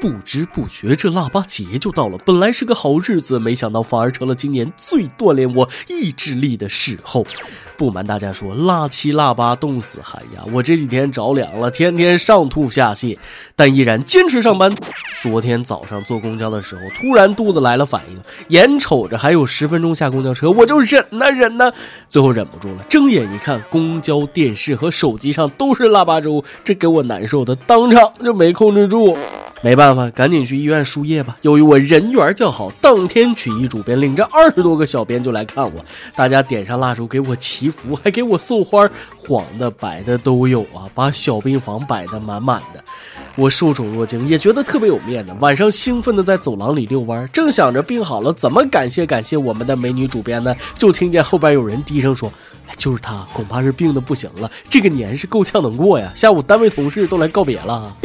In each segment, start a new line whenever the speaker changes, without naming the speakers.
不知不觉，这腊八节就到了。本来是个好日子，没想到反而成了今年最锻炼我意志力的时候。不瞒大家说，腊七腊八冻死寒呀！我这几天着凉了，天天上吐下泻，但依然坚持上班。昨天早上坐公交的时候，突然肚子来了反应，眼瞅着还有十分钟下公交车，我就忍呐忍呐，最后忍不住了，睁眼一看，公交、电视和手机上都是腊八粥，这给我难受的，当场就没控制住。没办法，赶紧去医院输液吧。由于我人缘较好，当天曲艺主编领着二十多个小编就来看我，大家点上蜡烛给我祈福，还给我送花，黄的、白的都有啊，把小病房摆得满满的。我受宠若惊，也觉得特别有面子。晚上兴奋的在走廊里遛弯，正想着病好了怎么感谢感谢我们的美女主编呢，就听见后边有人低声说。就是他，恐怕是病的不行了。这个年是够呛能过呀！下午单位同事都来告别了。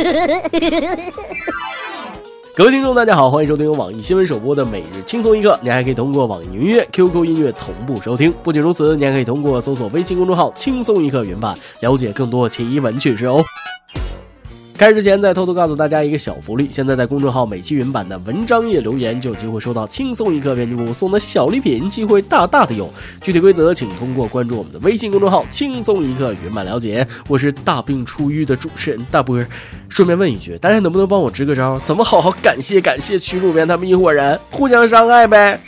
各位听众，大家好，欢迎收听由网易新闻首播的每日轻松一刻。您还可以通过网易云音乐、QQ 音乐同步收听。不仅如此，您还可以通过搜索微信公众号“轻松一刻”云版了解更多奇闻趣事哦。开始之前，再偷偷告诉大家一个小福利：现在在公众号每期云版的文章页留言，就有机会收到轻松一刻编辑部送的小礼品，机会大大的有。具体规则请通过关注我们的微信公众号“轻松一刻”云版了解。我是大病初愈的主持人大波。顺便问一句，大家能不能帮我支个招？怎么好好感谢感谢曲主编他们一伙人？互相伤害呗。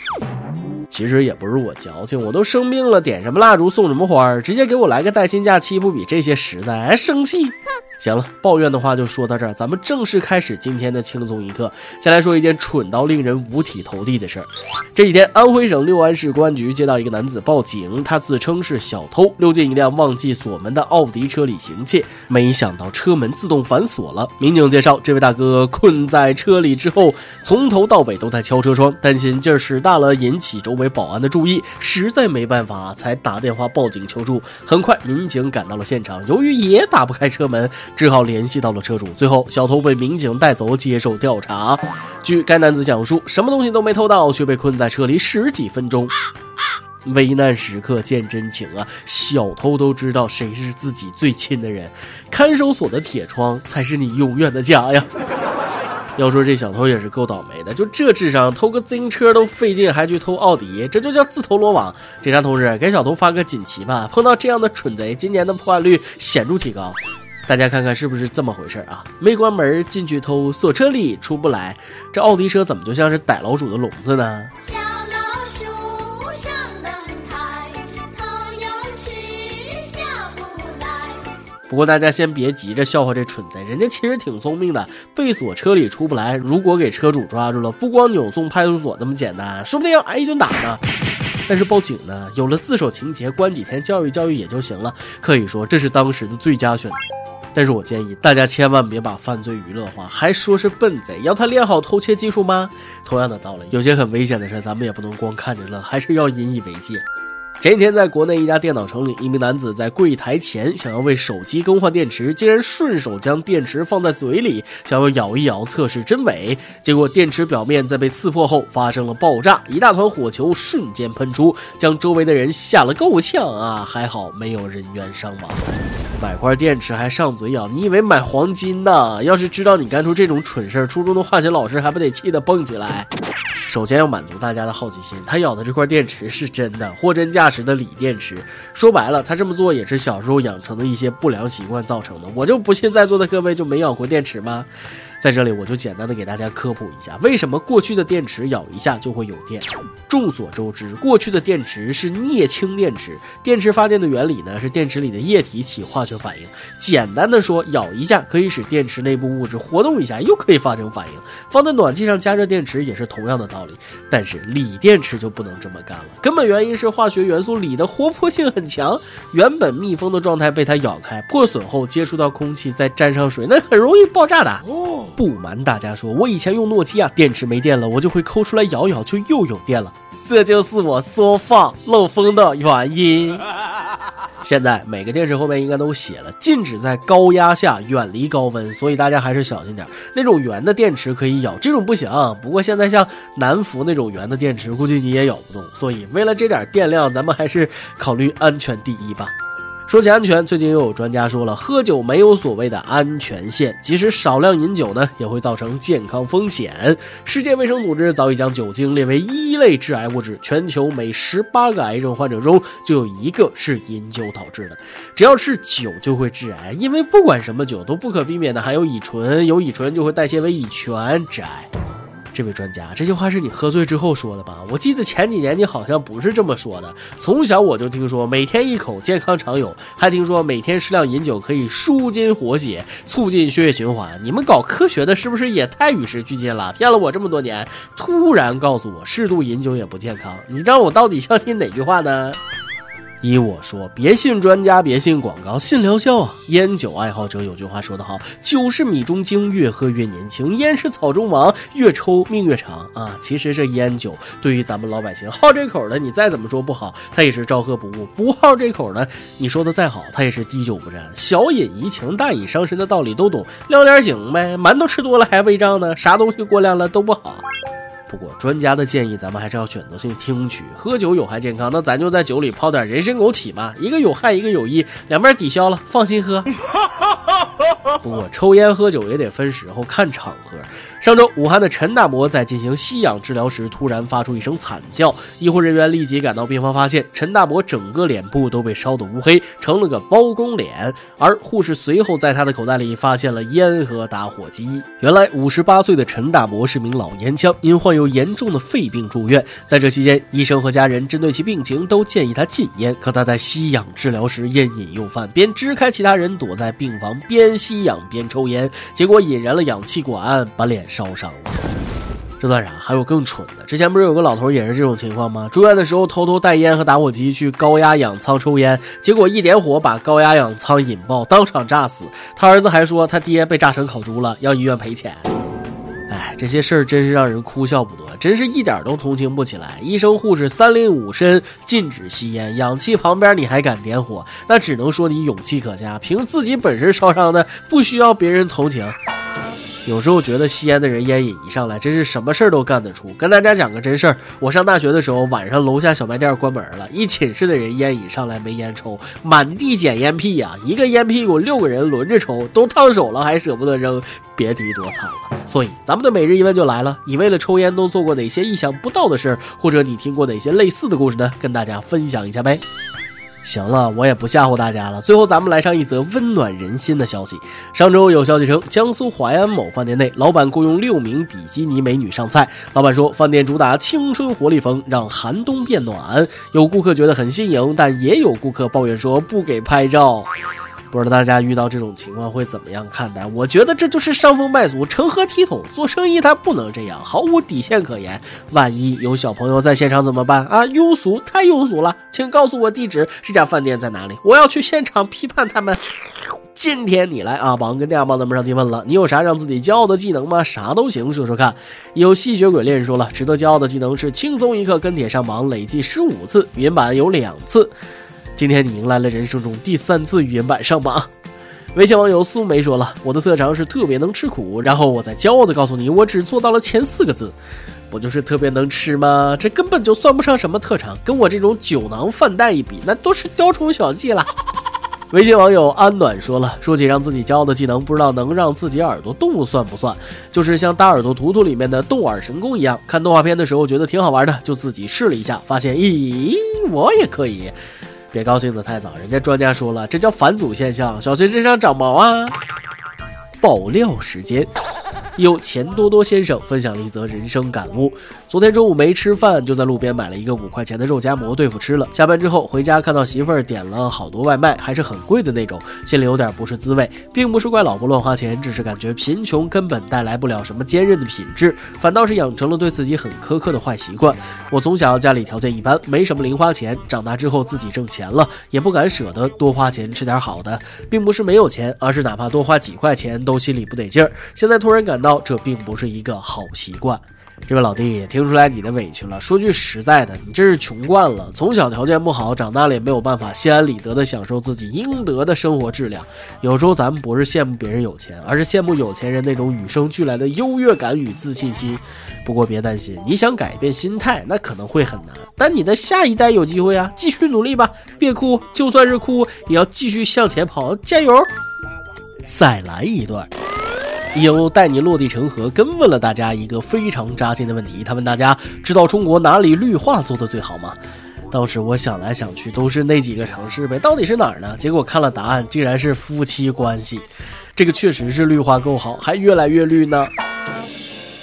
其实也不是我矫情，我都生病了，点什么蜡烛送什么花儿，直接给我来个带薪假期，不比这些实在？还生气？行了，抱怨的话就说到这儿，咱们正式开始今天的轻松一刻。先来说一件蠢到令人五体投地的事儿。这几天，安徽省六安市公安局接到一个男子报警，他自称是小偷，溜进一辆忘记锁门的奥迪车里行窃，没想到车门自动反锁了。民警介绍，这位大哥困在车里之后，从头到尾都在敲车窗，担心劲儿使大了引起周围保安的注意，实在没办法才打电话报警求助。很快，民警赶到了现场，由于也打不开车门。只好联系到了车主，最后小偷被民警带走接受调查。据该男子讲述，什么东西都没偷到，却被困在车里十几分钟。危难时刻见真情啊！小偷都知道谁是自己最亲的人，看守所的铁窗才是你永远的家呀。要说这小偷也是够倒霉的，就这智商，偷个自行车都费劲，还去偷奥迪，这就叫自投罗网。警察同志，给小偷发个锦旗吧！碰到这样的蠢贼，今年的破案率显著提高。大家看看是不是这么回事啊？没关门进去偷，锁车里出不来。这奥迪车怎么就像是逮老鼠的笼子呢？不过大家先别急着笑话这蠢贼，人家其实挺聪明的。被锁车里出不来，如果给车主抓住了，不光扭送派出所这么简单，说不定要挨一顿打呢。但是报警呢，有了自首情节，关几天教育教育也就行了。可以说这是当时的最佳选择。但是我建议大家千万别把犯罪娱乐化，还说是笨贼，要他练好偷窃技术吗？同样的道理，有些很危险的事，咱们也不能光看着乐，还是要引以为戒。前几天，在国内一家电脑城里，一名男子在柜台前想要为手机更换电池，竟然顺手将电池放在嘴里，想要咬一咬测试真伪。结果电池表面在被刺破后发生了爆炸，一大团火球瞬间喷出，将周围的人吓了够呛啊！还好没有人员伤亡。买块电池还上嘴咬，你以为买黄金呢？要是知道你干出这种蠢事，初中的化学老师还不得气得蹦起来？首先要满足大家的好奇心，他咬的这块电池是真的，货真价实的锂电池。说白了，他这么做也是小时候养成的一些不良习惯造成的。我就不信在座的各位就没咬过电池吗？在这里，我就简单的给大家科普一下，为什么过去的电池咬一下就会有电。众所周知，过去的电池是镍氢电池，电池发电的原理呢是电池里的液体起化学反应。简单的说，咬一下可以使电池内部物质活动一下，又可以发生反应。放在暖气上加热电池也是同样的道理。但是锂电池就不能这么干了，根本原因是化学元素锂的活泼性很强，原本密封的状态被它咬开，破损后接触到空气，再沾上水，那很容易爆炸的。哦。不瞒大家说，我以前用诺基亚，电池没电了，我就会抠出来摇摇，就又有电了。这就是我缩放漏风的原因。现在每个电池后面应该都写了，禁止在高压下远离高温，所以大家还是小心点。那种圆的电池可以咬，这种不行。不过现在像南孚那种圆的电池，估计你也咬不动。所以为了这点电量，咱们还是考虑安全第一吧。说起安全，最近又有专家说了，喝酒没有所谓的安全线，即使少量饮酒呢，也会造成健康风险。世界卫生组织早已将酒精列为一类致癌物质，全球每十八个癌症患者中就有一个是饮酒导致的。只要是酒就会致癌，因为不管什么酒都不可避免的含有乙醇，有乙醇就会代谢为乙醛，致癌。这位专家，这句话是你喝醉之后说的吧？我记得前几年你好像不是这么说的。从小我就听说每天一口健康常有，还听说每天适量饮酒可以舒筋活血，促进血液循环。你们搞科学的是不是也太与时俱进了？骗了我这么多年，突然告诉我适度饮酒也不健康，你让我到底相信哪句话呢？依我说，别信专家，别信广告，信疗效啊！烟酒爱好者有句话说得好：“酒是米中精，越喝越年轻；烟是草中王，越抽命越长。”啊，其实这烟酒对于咱们老百姓好这口的，你再怎么说不好，他也是照喝不误；不好这口的，你说的再好，他也是滴酒不沾。小饮怡情，大饮伤身的道理都懂，聊点醒呗。馒头吃多了还胃胀呢，啥东西过量了都不好。不过专家的建议，咱们还是要选择性听取。喝酒有害健康，那咱就在酒里泡点人参枸杞嘛，一个有害，一个有益，两边抵消了，放心喝。不过抽烟喝酒也得分时候，看场合。上周，武汉的陈大伯在进行吸氧治疗时，突然发出一声惨叫。医护人员立即赶到病房，发现陈大伯整个脸部都被烧得乌黑，成了个包公脸。而护士随后在他的口袋里发现了烟和打火机。原来，五十八岁的陈大伯是名老烟枪，因患有严重的肺病住院。在这期间，医生和家人针对其病情都建议他禁烟。可他在吸氧治疗时烟瘾又犯，便支开其他人躲在病房边吸氧边抽烟，结果引燃了氧气管，把脸。烧伤了，这算啥？还有更蠢的。之前不是有个老头也是这种情况吗？住院的时候偷偷带烟和打火机去高压氧舱抽烟，结果一点火把高压氧舱引爆，当场炸死。他儿子还说他爹被炸成烤猪了，要医院赔钱。哎，这些事儿真是让人哭笑不得，真是一点都同情不起来。医生护士三令五申禁止吸烟，氧气旁边你还敢点火，那只能说你勇气可嘉。凭自己本事烧伤的，不需要别人同情。有时候觉得吸烟的人烟瘾一上来，真是什么事儿都干得出。跟大家讲个真事儿，我上大学的时候，晚上楼下小卖店关门了，一寝室的人烟瘾上来没烟抽，满地捡烟屁呀，一个烟屁股六个人轮着抽，都烫手了还舍不得扔，别提多惨了。所以咱们的每日一问就来了，你为了抽烟都做过哪些意想不到的事儿，或者你听过哪些类似的故事呢？跟大家分享一下呗。行了，我也不吓唬大家了。最后，咱们来上一则温暖人心的消息。上周有消息称，江苏淮安某饭店内，老板雇佣六名比基尼美女上菜。老板说，饭店主打青春活力风，让寒冬变暖。有顾客觉得很新颖，但也有顾客抱怨说不给拍照。不知道大家遇到这种情况会怎么样看待？我觉得这就是伤风败俗、成何体统？做生意他不能这样，毫无底线可言。万一有小朋友在现场怎么办啊？庸俗，太庸俗了！请告诉我地址，这家饭店在哪里？我要去现场批判他们。今天你来啊，榜跟电话帮咱们上提问了，你有啥让自己骄傲的技能吗？啥都行，说说看。有吸血鬼猎人说了，值得骄傲的技能是轻松一刻跟帖上榜，累计十五次，语音版有两次。今天你迎来了人生中第三次语音版上榜。微信网友苏梅说了：“我的特长是特别能吃苦。”然后我再骄傲的告诉你，我只做到了前四个字，不就是特别能吃吗？这根本就算不上什么特长，跟我这种酒囊饭袋一比，那都是雕虫小技了。微信网友安暖说了：“说起让自己骄傲的技能，不知道能让自己耳朵动算不算？就是像大耳朵图图里面的动耳神功一样，看动画片的时候觉得挺好玩的，就自己试了一下，发现咦，我也可以。”别高兴得太早，人家专家说了，这叫返祖现象，小学身上长毛啊！爆料时间。有钱多多先生分享了一则人生感悟：昨天中午没吃饭，就在路边买了一个五块钱的肉夹馍对付吃了。下班之后回家，看到媳妇儿点了好多外卖，还是很贵的那种，心里有点不是滋味。并不是怪老婆乱花钱，只是感觉贫穷根本带来不了什么坚韧的品质，反倒是养成了对自己很苛刻的坏习惯。我从小家里条件一般，没什么零花钱，长大之后自己挣钱了，也不敢舍得多花钱吃点好的，并不是没有钱，而是哪怕多花几块钱都心里不得劲儿。现在突然感到。这并不是一个好习惯。这位老弟也，听出来你的委屈了。说句实在的，你这是穷惯了，从小条件不好，长大了也没有办法心安理得的享受自己应得的生活质量。有时候咱们不是羡慕别人有钱，而是羡慕有钱人那种与生俱来的优越感与自信心。不过别担心，你想改变心态，那可能会很难，但你的下一代有机会啊！继续努力吧，别哭，就算是哭，也要继续向前跑，加油！再来一段。有带你落地成盒，跟问了大家一个非常扎心的问题。他问大家知道中国哪里绿化做的最好吗？当时我想来想去，都是那几个城市呗，到底是哪儿呢？结果看了答案，竟然是夫妻关系。这个确实是绿化够好，还越来越绿呢。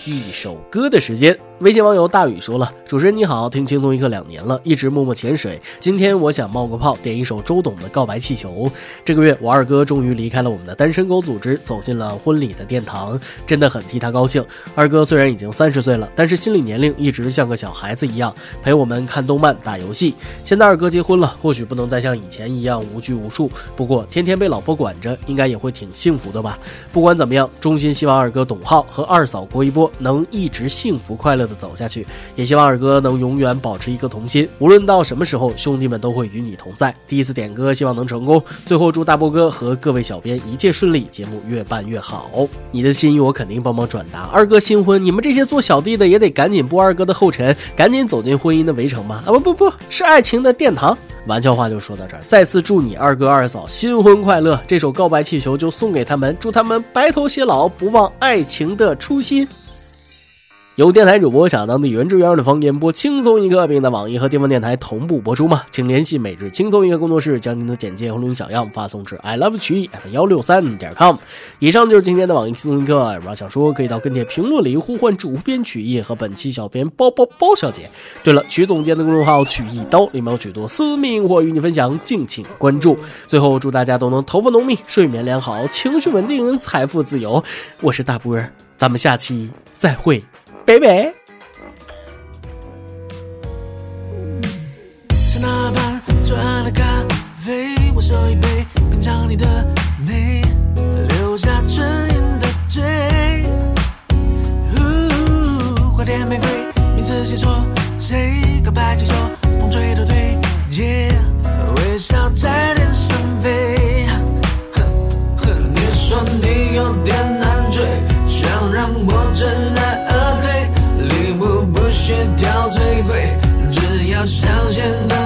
一首歌的时间。微信网友大宇说了：“主持人你好，听轻松一刻两年了，一直默默潜水。今天我想冒个泡，点一首周董的《告白气球》。这个月我二哥终于离开了我们的单身狗组织，走进了婚礼的殿堂，真的很替他高兴。二哥虽然已经三十岁了，但是心理年龄一直像个小孩子一样，陪我们看动漫、打游戏。现在二哥结婚了，或许不能再像以前一样无拘无束，不过天天被老婆管着，应该也会挺幸福的吧。不管怎么样，衷心希望二哥董浩和二嫂郭一波能一直幸福快乐的。”走下去，也希望二哥能永远保持一颗童心。无论到什么时候，兄弟们都会与你同在。第一次点歌，希望能成功。最后祝大波哥和各位小编一切顺利，节目越办越好。你的心意我肯定帮忙转达。二哥新婚，你们这些做小弟的也得赶紧步二哥的后尘，赶紧走进婚姻的围城吧！啊不不不是爱情的殿堂。玩笑话就说到这儿，再次祝你二哥二嫂新婚快乐。这首告白气球就送给他们，祝他们白头偕老，不忘爱情的初心。有电台主播想当地原汁原味的方言播轻松一刻，并在网易和地方电台同步播出吗？请联系每日轻松一刻工作室，将您的简介和录音小样发送至 i love 曲艺 at 幺六三点 com。以上就是今天的网易轻松一刻，有啥想说可以到跟帖评论里呼唤主编曲艺和本期小编包包包小姐。对了，曲总监的公众号曲一刀里面有许多私密或与你分享，敬请关注。最后祝大家都能头发浓密、睡眠良好、情绪稳定、财富自由。我是大波儿，咱们下期再会。贝贝。在那畔左岸的咖啡，我手一杯，品尝你的美，留下唇印的嘴。花店玫瑰，名字写错，谁告白气球，风吹都对，微笑在脸上飞。你说你有点难追，想让我真只要香